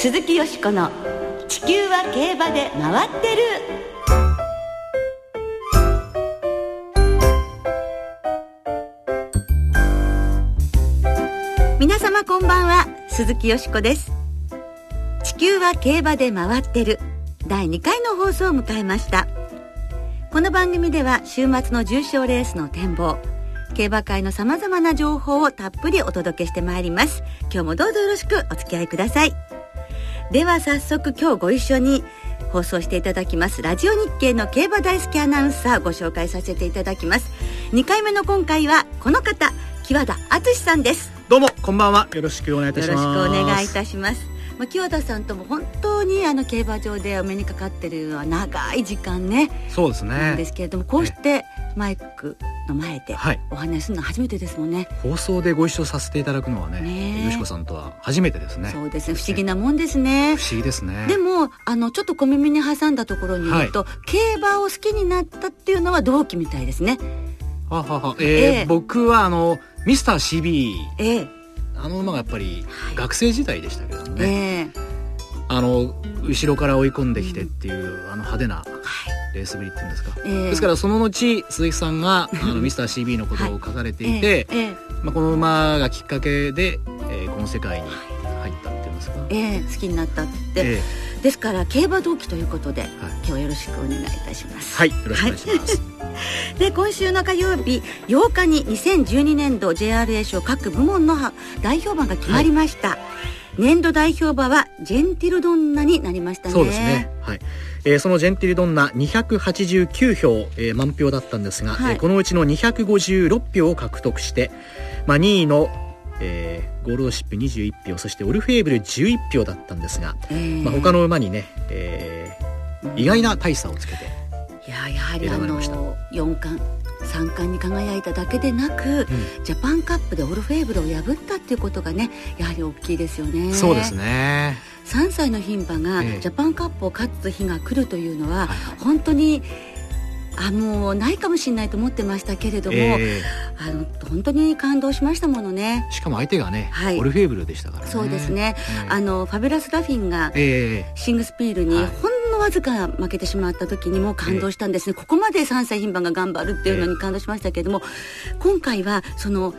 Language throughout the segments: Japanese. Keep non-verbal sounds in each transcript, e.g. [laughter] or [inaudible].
鈴木よしこの「地球は競馬で回ってる」皆様こんばんは鈴木よしこです。地球は競馬で回ってる。第2回の放送を迎えました。この番組では週末の重賞レースの展望競馬界の様々な情報をたっぷりお届けしてまいります。今日もどうぞよろしくお付き合いください。では早速今日ご一緒に放送していただきますラジオ日経の競馬大好きアナウンサーご紹介させていただきます。2回目の今回はこの方木和田敦さんです。どうもこんばんは。よろしくお願いいたします。よろしくお願いいたします。まあ、清田さんとも本当にあの競馬場でお目にかかってるのは長い時間ね。そうですね。ですけれどもこうしてマイクの前でお話しするのは初めてですもんね、放送でご一緒させていただくのはねねよしこさんとは初めてですね。そうです。ね不思議なもんですね。不思議ですね。でもあのちょっと小耳に挟んだところに言うと、はい、競馬を好きになったっていうのは同期みたいですね。ははは。えー、えー、僕はあのミスター CB、えー、あの馬がやっぱり学生時代でしたけどね、えーあの後ろから追い込んできてっていう、あの派手なレースぶりっていうんですか、えー、ですからその後鈴木さんが [laughs] あのミスター CB のことを書かれていて、はい。えー、まあ、この馬がきっかけで、えー、この世界に入ったっていうんですか、えー、好きになったって、ですから競馬同期ということで、はい、今日はよろしくお願いいたします。はいよろしくお願いします、[laughs] で今週の火曜日8日に2012年度 JRA 賞各部門の代表馬が決まりました、はい年度代表馬はジェンティルドンナになりましたね。そうですね。はい。えー、そのジェンティルドンナ289票、えー、満票だったんですが、はい、えー、このうちの256票を獲得して、まあ、2位の、えー、ゴールドシップ21票そしてオルフェーブル11票だったんですが、えー。まあ、他の馬にね、えー、意外な大差をつけていややはりあの4冠三冠に輝いただけでなく、うん、ジャパンカップでオルフェーブルを破ったっていうことがねやはり大きいですよね。そうですね。3歳の牝馬がジャパンカップを勝つ日が来るというのは、え本当にあもうないかもしれないと思ってましたけれども、えー、あの本当に感動しましたものね。しかも相手がね、はい、オルフェーブルでしたからね。そうですね、えー、あのファビュラス・ラフィンがシングスピールにほんのわずか負けてしまった時にも感動したんですね、えー、ここまで3歳牝馬が頑張るっていうのに感動しましたけれども、今回はその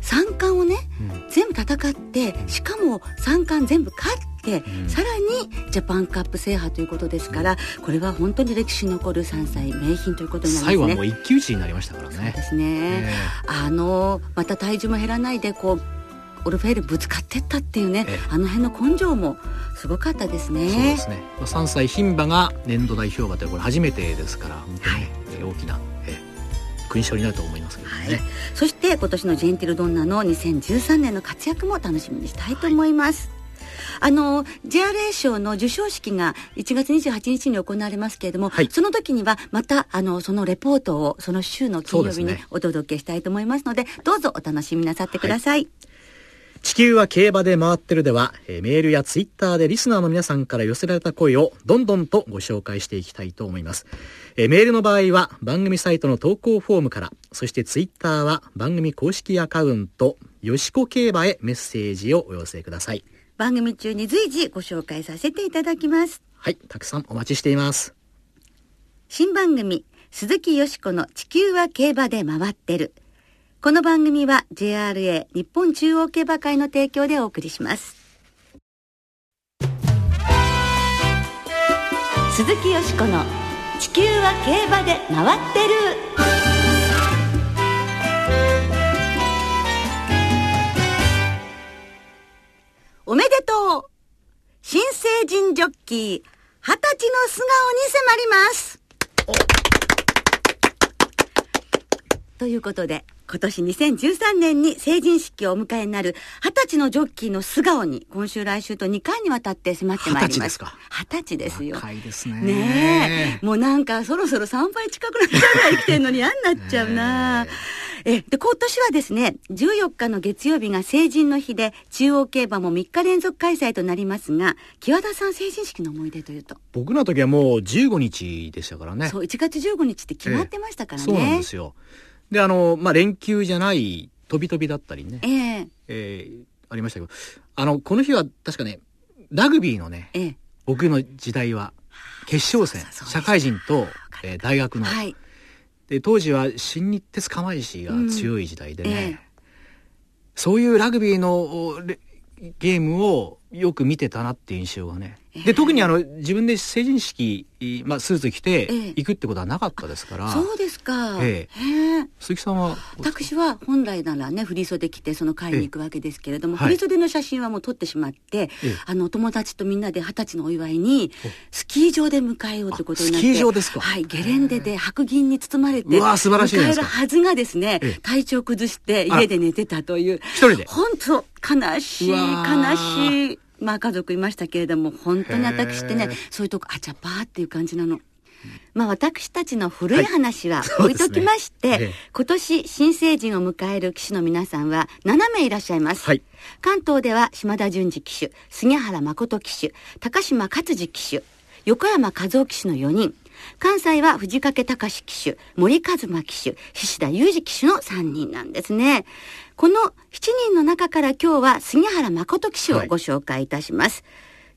三冠をね、うん、全部戦ってしかも三冠全部勝って、うん、さらにジャパンカップ制覇ということですから、うん、これは本当に歴史に残る3歳名品ということになりますね。最後はもう一騎打ちになりましたからね。そうですね、あのまた体重も減らないでこうオルフェールぶつかってったっていうね、あの辺の根性もすごかったですね。そうですね。3歳牝馬が年度代表馬ってこれ初めてですから、本当に、ね、はい、大きな、え勲章になると思いますけどね、はい、そして今年のジェンティルドンナの2013年の活躍も楽しみにしたいと思います。はい。あの JRA 賞の授賞式が1月28日に行われますけれども、はい、その時にはまたあのそのレポートをその週の金曜日にお届けしたいと思いますので、ね、どうぞお楽しみなさってください、はい地球は競馬で回ってるでは、えー、メールやツイッターでリスナーの皆さんから寄せられた声をどんどんとご紹介していきたいと思います。えー、メールの場合は番組サイトの投稿フォームから、そしてツイッターは番組公式アカウント、よしこ競馬へメッセージをお寄せください。番組中に随時ご紹介させていただきます。はい、たくさんお待ちしています。新番組、鈴木よしこの地球は競馬で回ってる。この番組は JRA 日本中央競馬会の提供でお送りします。鈴木よしこの地球は競馬で回ってる。おめでとう新成人ジョッキー、二十歳の素顔に迫ります。ということで、今年2013年に成人式をお迎えになる二十歳のジョッキーの素顔に今週来週と2回にわたって迫ってまいります。二十歳ですか二十歳ですよ。若いですね。ねえ。もうなんかそろそろ3倍近くなっちゃうぐらい生きてんのに嫌になっちゃうなえ、で、今年はですね、14日の月曜日が成人の日で、中央競馬も3日連続開催となりますが、木和田さん成人式の思い出というと？僕の時はもう15日でしたからね。そう、1月15日って決まってましたからね。えそうなんですよ。で、あの、まあ、連休じゃない、飛び飛びだったりね。ええ。ー、えー、ありましたけど、あの、この日は確かね、ラグビーのね、ええ、僕の時代は決勝戦社会人と、えー、大学の、はい、で当時は新日鉄釜石が強い時代でね、うん。ええ、そういうラグビーのゲームをよく見てたなっていう印象がね。で特にあの自分で成人式、まあ、スーツ着て行くってことはなかったですから、そうですか、ええ、鈴木さんは私は本来ならね振袖着てその会に行くわけですけれども、振り袖の写真はもう撮ってしまって、あの友達とみんなで二十歳のお祝いにスキー場で迎えようということになってスキー場ですか。はいゲレンデで白銀に包まれてうわ素晴らしい迎えるはずがですね、体調崩して家で寝てたという一人で。本当悲しい悲しいまあ家族いましたけれども、本当に私ってね、そういうとこ、あちゃぱーっていう感じなの。まあ私たちの古い話は置いときまして、はいね、今年新成人を迎える騎手の皆さんは7名いらっしゃいます。はい、関東では島田淳二騎手、杉原誠騎手、高島勝次騎手、横山和夫騎手の4人。関西は藤掛隆騎手、森和馬騎手、菱田裕二騎手の3人なんですね。この7人の中から今日は杉原誠騎手をご紹介いたします。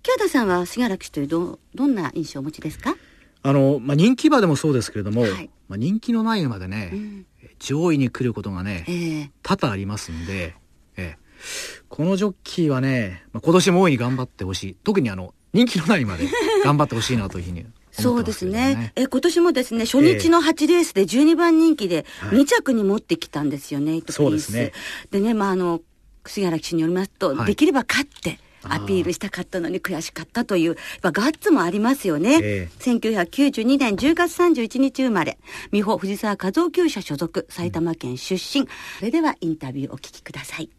京、は、田、さんは杉原騎手というどどんな印象をお持ちですか？あの、まあ、人気馬でもそうですけれども、はい、まあ、人気のない馬でね、うん、上位に来ることがね、えー、多々ありますんで、えー、このジョッキーはね、まあ、今年も大いに頑張ってほしい。特にあの、人気のない馬で頑張ってほしいなというふうにそうですね。え、今年もですね、初日の8レースで12番人気で2着に持ってきたんですよね、はい、そうですね。でね、まあ、あの、杉原騎手によりますと、はい、できれば勝って、アピールしたかったのに悔しかったという、ガッツもありますよね。えー、1992年10月31日生まれ、美穂藤沢和夫厩舎所属、埼玉県出身。うん、それではインタビューお聞きください。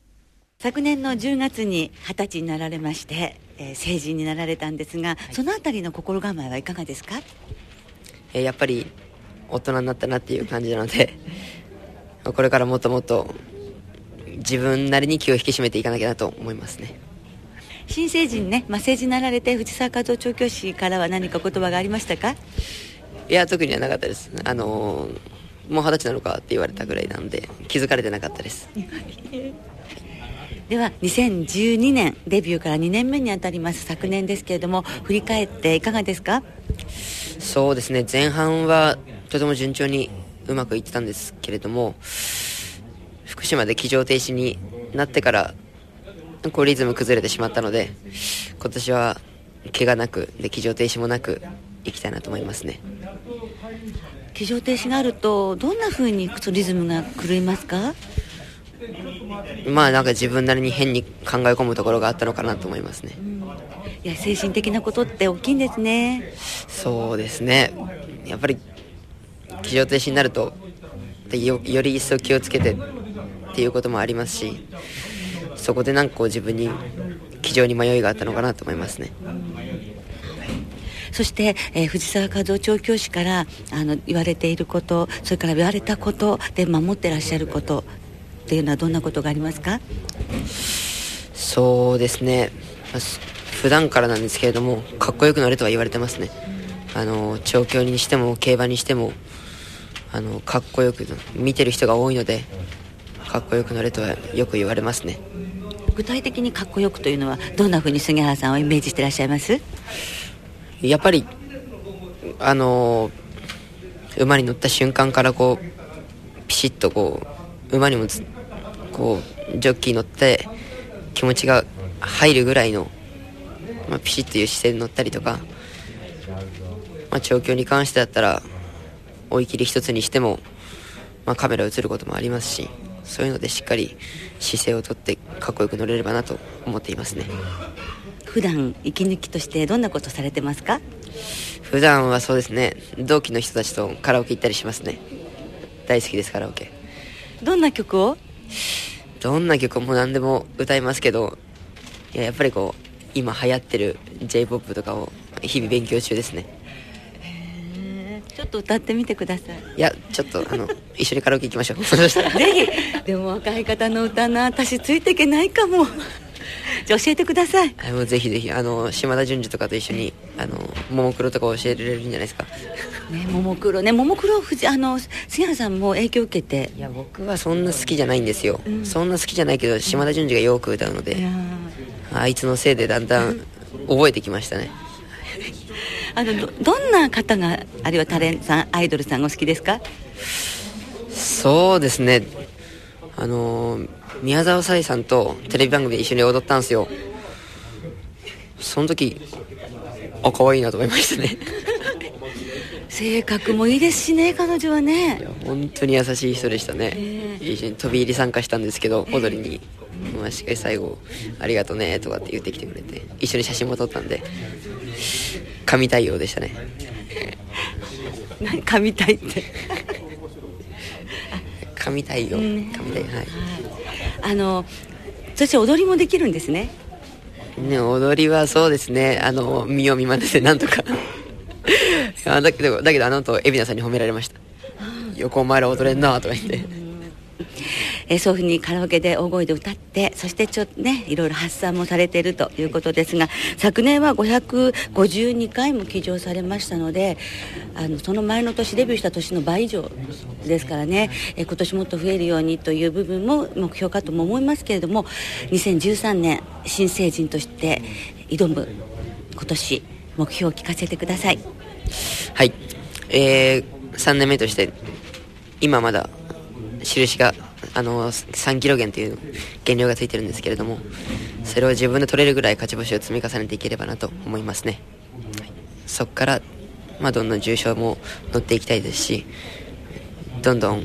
昨年の10月に二十歳になられまして、えー、成人になられたんですが、はい、そのあたりの心構えはいかがですか、えー、やっぱり大人になったなっていう感じなので [laughs] これからもっともっと自分なりに気を引き締めていかなきゃなと思いますね。新成人ね、まあ、成人になられて藤沢和夫調教師からは何か言葉がありましたか？いや特にはなかったです。あのー、もう二十歳なのかって言われたぐらいなんで気づかれてなかったです [laughs] では2012年デビューから2年目にあたります昨年ですけれども振り返っていかがですか？そうですね。前半はとても順調にうまくいってたんですけれども福島で騎乗停止になってからこうリズム崩れてしまったので今年は怪我なくで騎乗停止もなくいきたいなと思いますね。騎乗停止があるとどんなふうにリズムが狂いますか？まあなんか自分なりに変に考え込むところがあったのかなと思いますね、うん、いや精神的なことって大きいんですね。そうですね。やっぱり気象停止になるとよより一層気をつけてっていうこともありますしそこでなんかこう自分に気丈に迷いがあったのかなと思いますね、そして、えー、藤沢和夫調教師からあの言われていることそれから言われたことで守ってらっしゃることっていうのはどんなことがありますか？そうですね。普段からなんですけれどもかっこよくなれとは言われてますね、あの調教にしても競馬にしてもあのかっこよく見てる人が多いのでかっこよくなれとはよく言われますね。具体的にかっこよくというのはどんなふうに杉原さんをイメージしてらっしゃいます？やっぱりあの馬に乗った瞬間からこうピシッとこう馬にもこうジョッキー乗って気持ちが入るぐらいの、まあ、ピシッという姿勢で乗ったりとか、まあ、調教に関してだったら追い切り一つにしても、まあ、カメラ映ることもありますしそういうのでしっかり姿勢をとってかっこよく乗れればなと思っていますね。普段息抜きとしてどんなことされてますか？普段はそうですね同期の人たちとカラオケ行ったりしますね。大好きですカラオケ。どんな曲を？どんな曲も何でも歌いますけどいややっぱりこう今流行ってる j p o p とかを日々勉強中ですね。ちょっと歌ってみてください。いやちょっとあの [laughs] 一緒にカラオケ行きましょう。[laughs] ぜひ。でも若い方の歌な私ついていけないかも。[laughs] じゃ教えてくださいもうぜひぜひあの島田純次とかと一緒にあのももクロとか教えられるんじゃないですかねももクロ。ねももクロあの杉原さんも影響を受けて。いや僕はそんな好きじゃないんですよ、うん、そんな好きじゃないけど島田純次がよく歌うので、あいつのせいでだんだん覚えてきましたね。[laughs] あのどどんな方があるいはタレントさんアイドルさんがお好きですか？そうですね。あの宮沢沙莉さんとテレビ番組で一緒に踊ったんですよ。その時あ可愛いなと思いましたね [laughs] 性格もいいですしね彼女はね。いや本当に優しい人でしたね、えー、一緒に飛び入り参加したんですけど、踊りに、まあ、しっかり最後「ありがとね」とかって言ってきてくれて一緒に写真も撮ったんで神対応でしたね。何 [laughs] 神対って。[laughs] 神対応、神対応はい。あのそして踊りもできるんですね。ね踊りはそうですね。あの見よう見まねでなんとかあだけどだけどあの後海老名さんに褒められました。横お前ら踊れんなとか言って。[laughs] えそういうふうにカラオケで大声で歌ってそしてちょっとねいろいろ発散もされているということですが昨年は552回も騎乗されましたのであのその前の年デビューした年の倍以上ですからね。え今年もっと増えるようにという部分も目標かとも思いますけれども2013年新成人として挑む今年目標を聞かせてくださいはい。えー、3年目として今まだ印があの3キロ減という減量がついてるんですけれどもそれを自分で取れるぐらい勝ち星を積み重ねていければなと思いますね、はい、そこから、まあ、どんどん重賞も乗っていきたいですしどんどん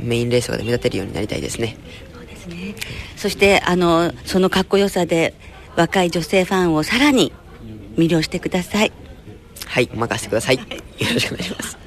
メインレースが目立てるようになりたいですね。そうですね。そしてあのそのかっこよさで若い女性ファンをさらに魅了してください。はい任せてください。よろしくお願いします。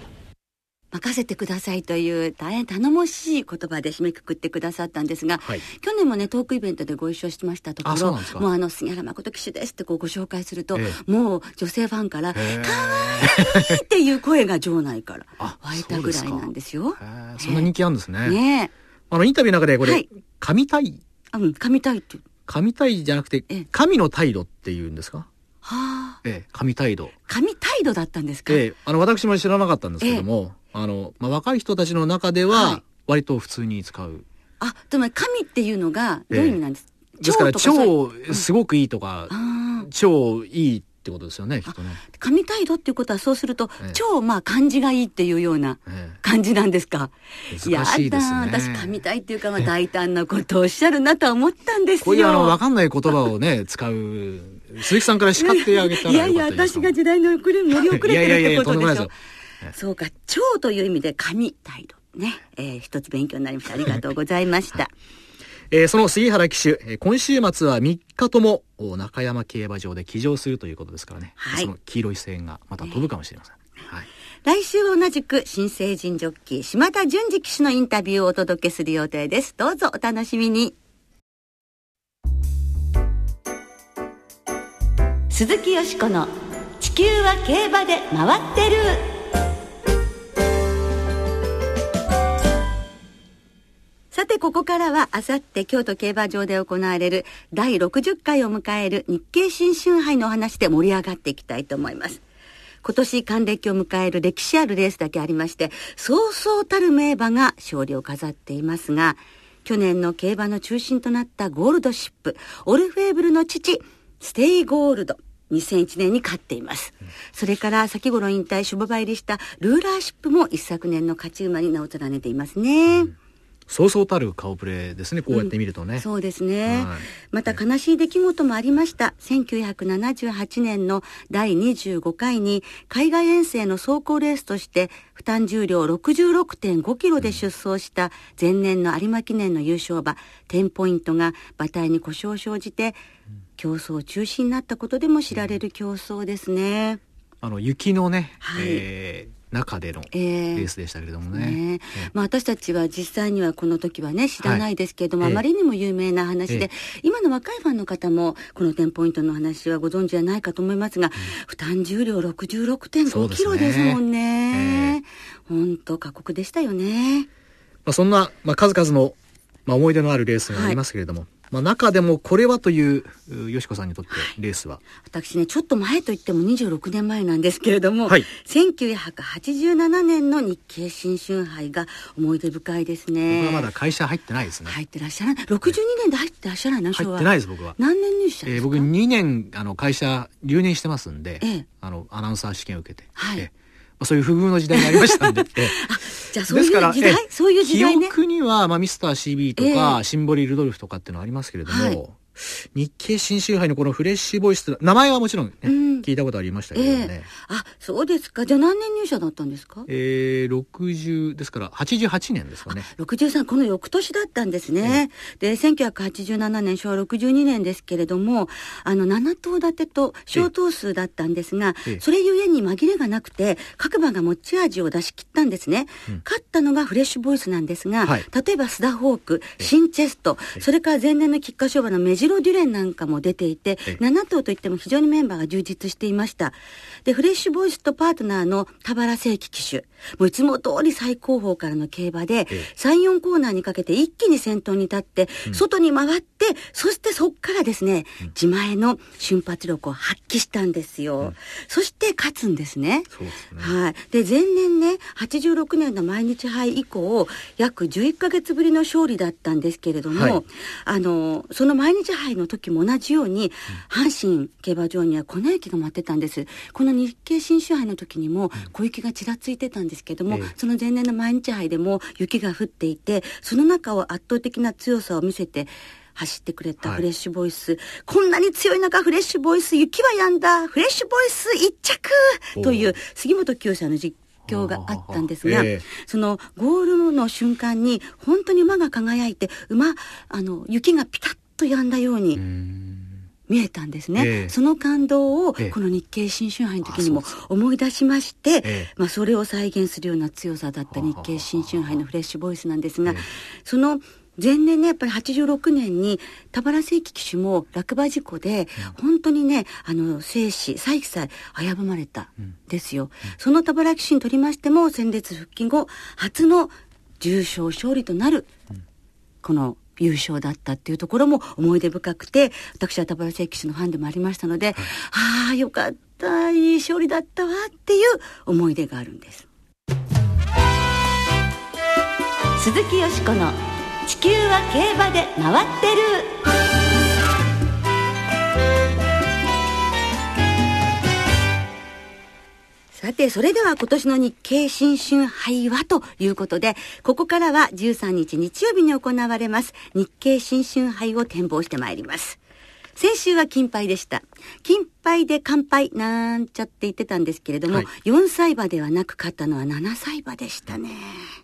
任せてくださいという大変頼もしい言葉で締めくくってくださったんですが、はい、去年もねトークイベントでご一緒しましたところもうあの杉原誠騎手ですってこうご紹介すると、ええ、もう女性ファンから「かわいい!」っていう声が場内から湧いたぐらいなんですよ。そんな人気あるんですね。ねあのインタビューの中でこれ、はい、神対。うん神対って神対じゃなくて、神の態度っていうんですか？はあ、ええ、神態度。神態度だったんですか？ええ、あの私も知らなかったんですけども、あの、まあ、若い人たちの中では、割と普通に使う。あ、でも神っていうのが、どういう意味なんです？か、えですから、超、すごくいいとか、うん、超いいってことですよね、きっとね。神態度っていうことは、そうすると、え超、まあ、感じがいいっていうような感じなんですか？え難しいですね。私、神態っていうか、まあ、大胆なことをおっしゃるなとは思ったんですよ。こういう、あの、わかんない言葉をね、使う。鈴木さんから叱ってあげたらいやいや、私が時代の遅れ、乗り遅れてるってことでしょ。そうか、超という意味で神態度。ね、えー、一つ勉強になりました。ありがとうございました。はい、えー、その杉原騎手、今週末は3日とも中山競馬場で騎乗するということですからね、はい、その黄色い線がまた飛ぶかもしれません。ね、はい来週は同じく新成人ジョッキー島田淳二騎手のインタビューをお届けする予定です。どうぞお楽しみに。鈴木よしこの地球は競馬で回ってる。さて、ここからは、あさって京都競馬場で行われる第60回を迎える日経新春杯の話で盛り上がっていきたいと思います。今年還暦を迎える歴史あるレースだけありまして、そうそうたる名馬が勝利を飾っていますが、去年の競馬の中心となったゴールドシップ、オルフェーブルの父、ステイゴールド。2001年に勝っています。それから先頃引退、種牡馬入りしたルーラーシップも一昨年の勝ち馬に名を連ねていますね。うんそうそうたる顔ぶれですねこうやって見るとね、うん、そうですね、はい、また悲しい出来事もありました1978年の第25回に海外遠征の走行レースとして負担重量66.5キロで出走した前年の有馬記念の優勝馬10ポイントが馬体に故障を生じて競争中止になったことでも知られる競争ですね、あの雪のね、はい、えー中でのレースでしたけれどもね。えーね、まあ、私たちは実際にはこの時はね知らないですけれども、はい、あまりにも有名な話で、えー、今の若いファンの方もこの10ポイントの話はご存知じゃないかと思いますが、うん、負担重量66.5キロですもんね。本当、えー、過酷でしたよね。まあ、そんな、まあ、数々の、まあ、思い出のあるレースがありますけれども、はいまあ、中でもこれはというよしこさんにとってレースは、はい、私ねちょっと前といっても26年前なんですけれども、はい、1987年の日経新春杯が思い出深いですね。僕はまだ会社入ってないですね。入ってらっしゃらない。62年で入ってらっしゃらないの入ってないです僕は。何年入社ですか、えー、僕2年あの会社留年してますんで、ええ、あのアナウンサー試験を受けて、はい、えそういう不遇の時代になりましたんで。[laughs] あじゃあそういう時代そういう時代ね。記憶には、まあ、ミスター CB とか、えー、シンボリ・ルドルフとかっていうのはありますけれども、はい日経新州杯のこのフレッシュボイス名前はもちろんね、うん、聞いたことありましたけどね、えー、あそうですか。じゃあ何年入社だったんですか？えー、60ですから88年ですかね。63この翌年だったんですね、えー、で1987年昭和62年ですけれどもあの7頭立てと小頭数だったんですが、えー、それゆえに紛れがなくて各馬が持ち味を出し切ったんですね、うん、勝ったのがフレッシュボイスなんですが、はい、例えばスダホークシンチェストそれから前年の菊花賞馬のメジロデュレンなんかも出ていて、7頭といっても非常にメンバーが充実していました。で、フレッシュボイスとパートナーの田原正規騎手、もういつも通り最高峰からの競馬で、3、4コーナーにかけて一気に先頭に立って、外に回って、そしてそっからですね、自前の瞬発力を発揮したんですよ。そして勝つんですね。はい。で、前年ね、86年の毎日杯以降、約11ヶ月ぶりの勝利だったんですけれども、はい、あの、その毎日杯の時も同じように、阪神競馬場には粉雪が舞ってたんです。この日経新州杯の時にも小雪がちらついてたんですけども、その前年の毎日杯でも雪が降っていて、その中を圧倒的な強さを見せて、走ってくれたフレッシュボイス、はい、こんなに強い中フレッシュボイス雪は止んだ。フレッシュボイス一着！という杉本清さんの実況があったんですが、えー、そのゴールの瞬間に本当に馬が輝いて馬あの雪がピタッと止んだように見えたんですね、えー、その感動をこの日経新春杯の時にも思い出しまして、えー、まあ、それを再現するような強さだった日経新春杯のフレッシュボイスなんですが、その前年ねやっぱり86年に田原正規騎手も落馬事故で、うん、本当にねあの生死再起さえ危ぶまれたん。ですよ、うん、その田原騎手にとりましても戦列復帰後初の重賞勝利となる、この優勝だったっていうところも思い出深くて私は田原正騎手のファンでもありましたので、はい、ああよかったいい勝利だったわっていう思い出があるんです。鈴木よしこの「地球は競馬で回ってる」さて、それでは今年の日経新春杯はということで、ここからは13日日曜日に行われます日経新春杯を展望してまいります。先週は金杯でした。金杯で乾杯なんちゃって言ってたんですけれども、はい、4歳馬ではなく勝ったのは7歳馬でしたね。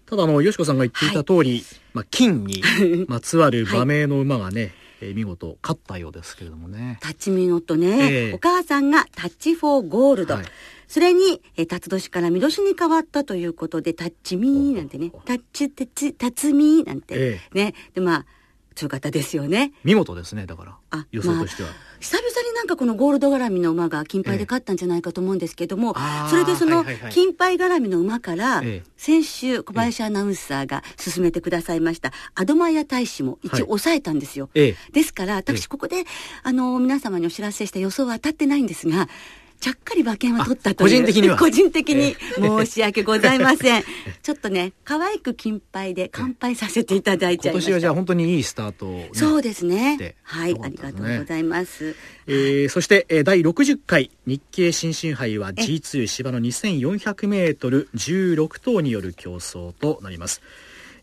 ただあの、よしこさんが言っていた通り、はい、まあ、金に [laughs] まつわる馬名の馬がね、はいえー、見事勝ったようですけれどもね。タッチミノットね、えー、お母さんがタッチフォーゴールド。はい、それに、えー、辰年から見年に変わったということで、タッチミーなんてね、タッチ、タッチ、タツミーなんて、えー、ね。で、まあ、強かったですよね。見事ですね、だから。あ、予想としては。まあ久々になんかこのゴールド絡みの馬が金牌で勝ったんじゃないかと思うんですけども、ええ、それでその金牌絡みの馬から、先週小林アナウンサーが進めてくださいました、アドマイヤ大使も一応抑えたんですよ。はい、ですから、私ここで、あの、皆様にお知らせした予想は当たってないんですが、ちゃっかり馬券は取ったという個人的には。[laughs] 個人的に申し訳ございません。[laughs] ちょっとね可愛く金杯で乾杯させていただいちゃいました。今年はじゃあ本当にいいスタート、ね、そうですね。はい、ね、ありがとうございます、えー、そして、えー、第60回日経新春杯は G2 芝の 2400m16 頭による競争となります。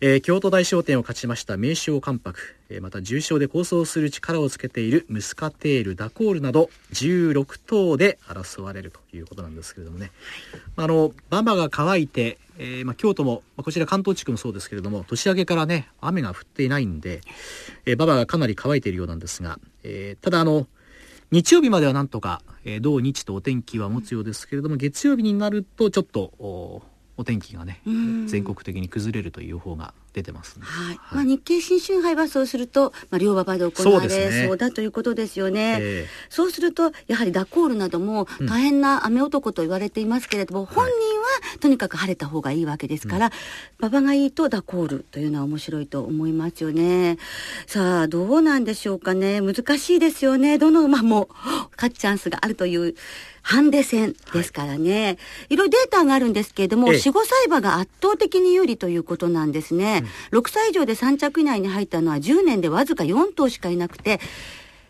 えー、京都大商店を勝ちました名将関白、えー、また重賞で構想する力をつけているムスカテールダコールなど16頭で争われるということなんですけれどもね、あの馬場が乾いて、えー、まあ、京都も、まあ、こちら関東地区もそうですけれども年明けからね雨が降っていないんで、えー、馬場がかなり乾いているようなんですが、えー、ただあの日曜日まではなんとか、えー、土日とお天気は持つようですけれども月曜日になるとちょっとお天気がね全国的に崩れるという予報が出てます、ね、はい、はい、まあ、日経新春杯はそうすると、まあ、両馬場で行われそうだということですよね。そう、え。ー、そうするとやはりダコールなども大変な雨男と言われていますけれども、うん、本人はとにかく晴れた方がいいわけですから、馬場がいいとダコールというのは面白いと思いますよね。さあどうなんでしょうかね。難しいですよね。どの馬も勝つチャンスがあるというハンデ戦ですからね、はい、いろいろデータがあるんですけれども、ええ、4、5歳馬が圧倒的に有利ということなんですね。うん、6歳以上で3着以内に入ったのは10年でわずか4頭しかいなくて、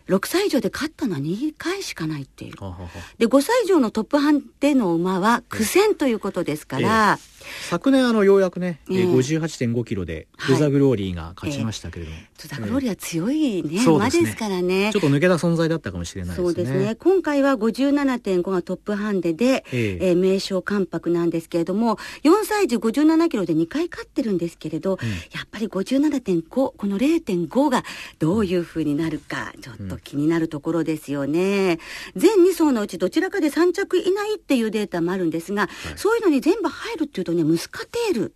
6歳以上で勝ったのは2回しかないっていう。で、5歳以上のトップハンデの馬は苦戦ということですから、え昨年あのようやくね、えー、58.5キロでドザグローリーが勝ちましたけれども、はいドザグローリーは強いね、えー、馬ですからね。ちょっと抜けた存在だったかもしれないですね。そうですね。今回は57.5がトップハンデで、えー、えー、名称関白なんですけれども4歳児57キロで2回勝ってるんですけれど、うん、やっぱり57.5この0.5がどういうふうになるかちょっと気になるところですよね、うん、全2層のうちどちらかで3着以内っていうデータもあるんですが、はい、そういうのに全部入るっていうとねムスカテール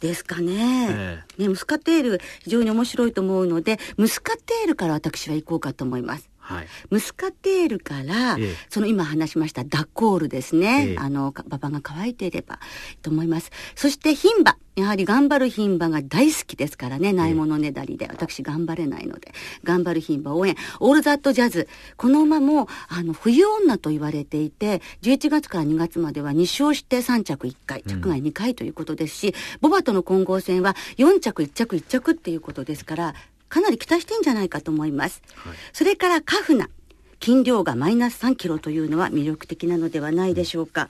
ですかね。えー、ねムスカテール非常に面白いと思うのでムスカテールから私は行こうかと思いますはい、ムスカテールから、ええ、その今話しましたダッコールですね、え、あの馬場が乾いていればと思います。そして牝馬。やはり頑張る牝馬が大好きですからね。ないものねだりで。私頑張れないので。頑張る牝馬応援。オールザットジャズ。この馬もあの冬女と言われていて11月から2月までは2勝して3着1回。着外2回ということですし、うん、ボバとの混合戦は4着1着1着っていうことですからかなり期待してんじゃないかと思います。はい、それからカフナ。斤量がマイナス3キロというのは魅力的なのではないでしょうか。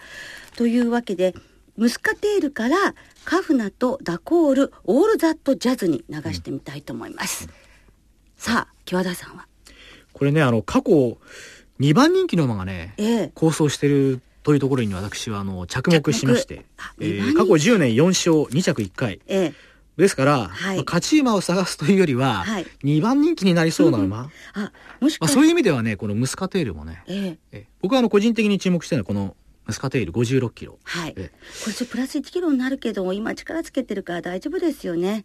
というわけで、ムスカテールからカフナとダコール、オールザットジャズに流してみたいと思います。うん、さあ、木和田さんは？これね、あの、過去、2番人気の馬がね、ええ、構想してるというところに私はあの着目しまして、えー、過去10年4勝2着1回、ええ、ですから、はい、まあ、勝ち馬を探すというよりは、はい、2番人気になりそうな馬、あもしまあ、そういう意味ではねこのムスカテールもね、えー、え僕はあの個人的に注目してるのはこのムスカテール56キロ。はい、えー、これちょプラス1キロになるけど今力つけてるから大丈夫ですよね。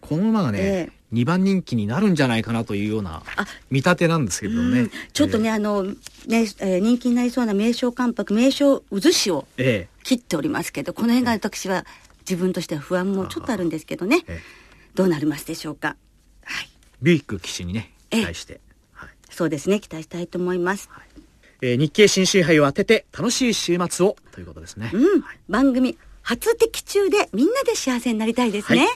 この馬がね、えー、2番人気になるんじゃないかなというような見立てなんですけどね。ちょっとね、えー、あの、ね、えー、人気になりそうな名称関白、名称渦潮を切っておりますけど、この辺が私は自分としては不安もちょっとあるんですけどね、どうなりますでしょうか。はい。ビュイック騎手にね、期待して、はい。そうですね、期待したいと思います。はい、えー、日経新春杯を当てて楽しい週末をということですね。うん。はい、番組初的中でみんなで幸せになりたいですね。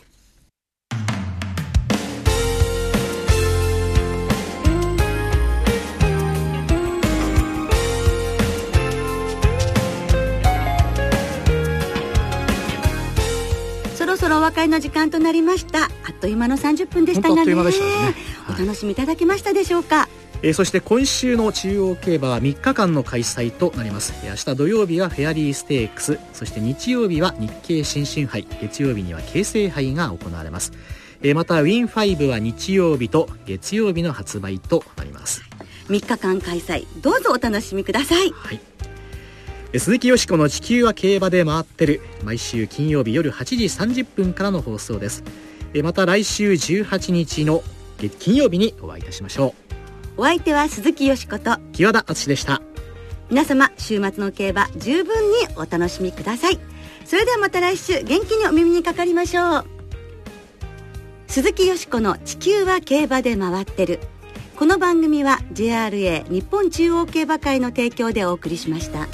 ろお別れの時間となりました。あっという間の30分でしたがね、ね、お楽しみいただけましたでしょうか、えー、そして今週の中央競馬は3日間の開催となります、えー、明日土曜日はフェアリーステークス。そして日曜日は日経新春杯。月曜日には京成杯が行われます、えー、またウィン5は日曜日と月曜日の発売となります。3日間開催。どうぞお楽しみください、はい鈴木よしこの地球は競馬で回ってる。毎週金曜日夜8時30分からの放送です。また来週18日の金曜日にお会いいたしましょう。お相手は鈴木よしこと木和田敦でした。皆様週末の競馬十分にお楽しみください。それではまた来週元気にお耳にかかりましょう。鈴木よしこの地球は競馬で回ってる。この番組は JRA 日本中央競馬会の提供でお送りしました。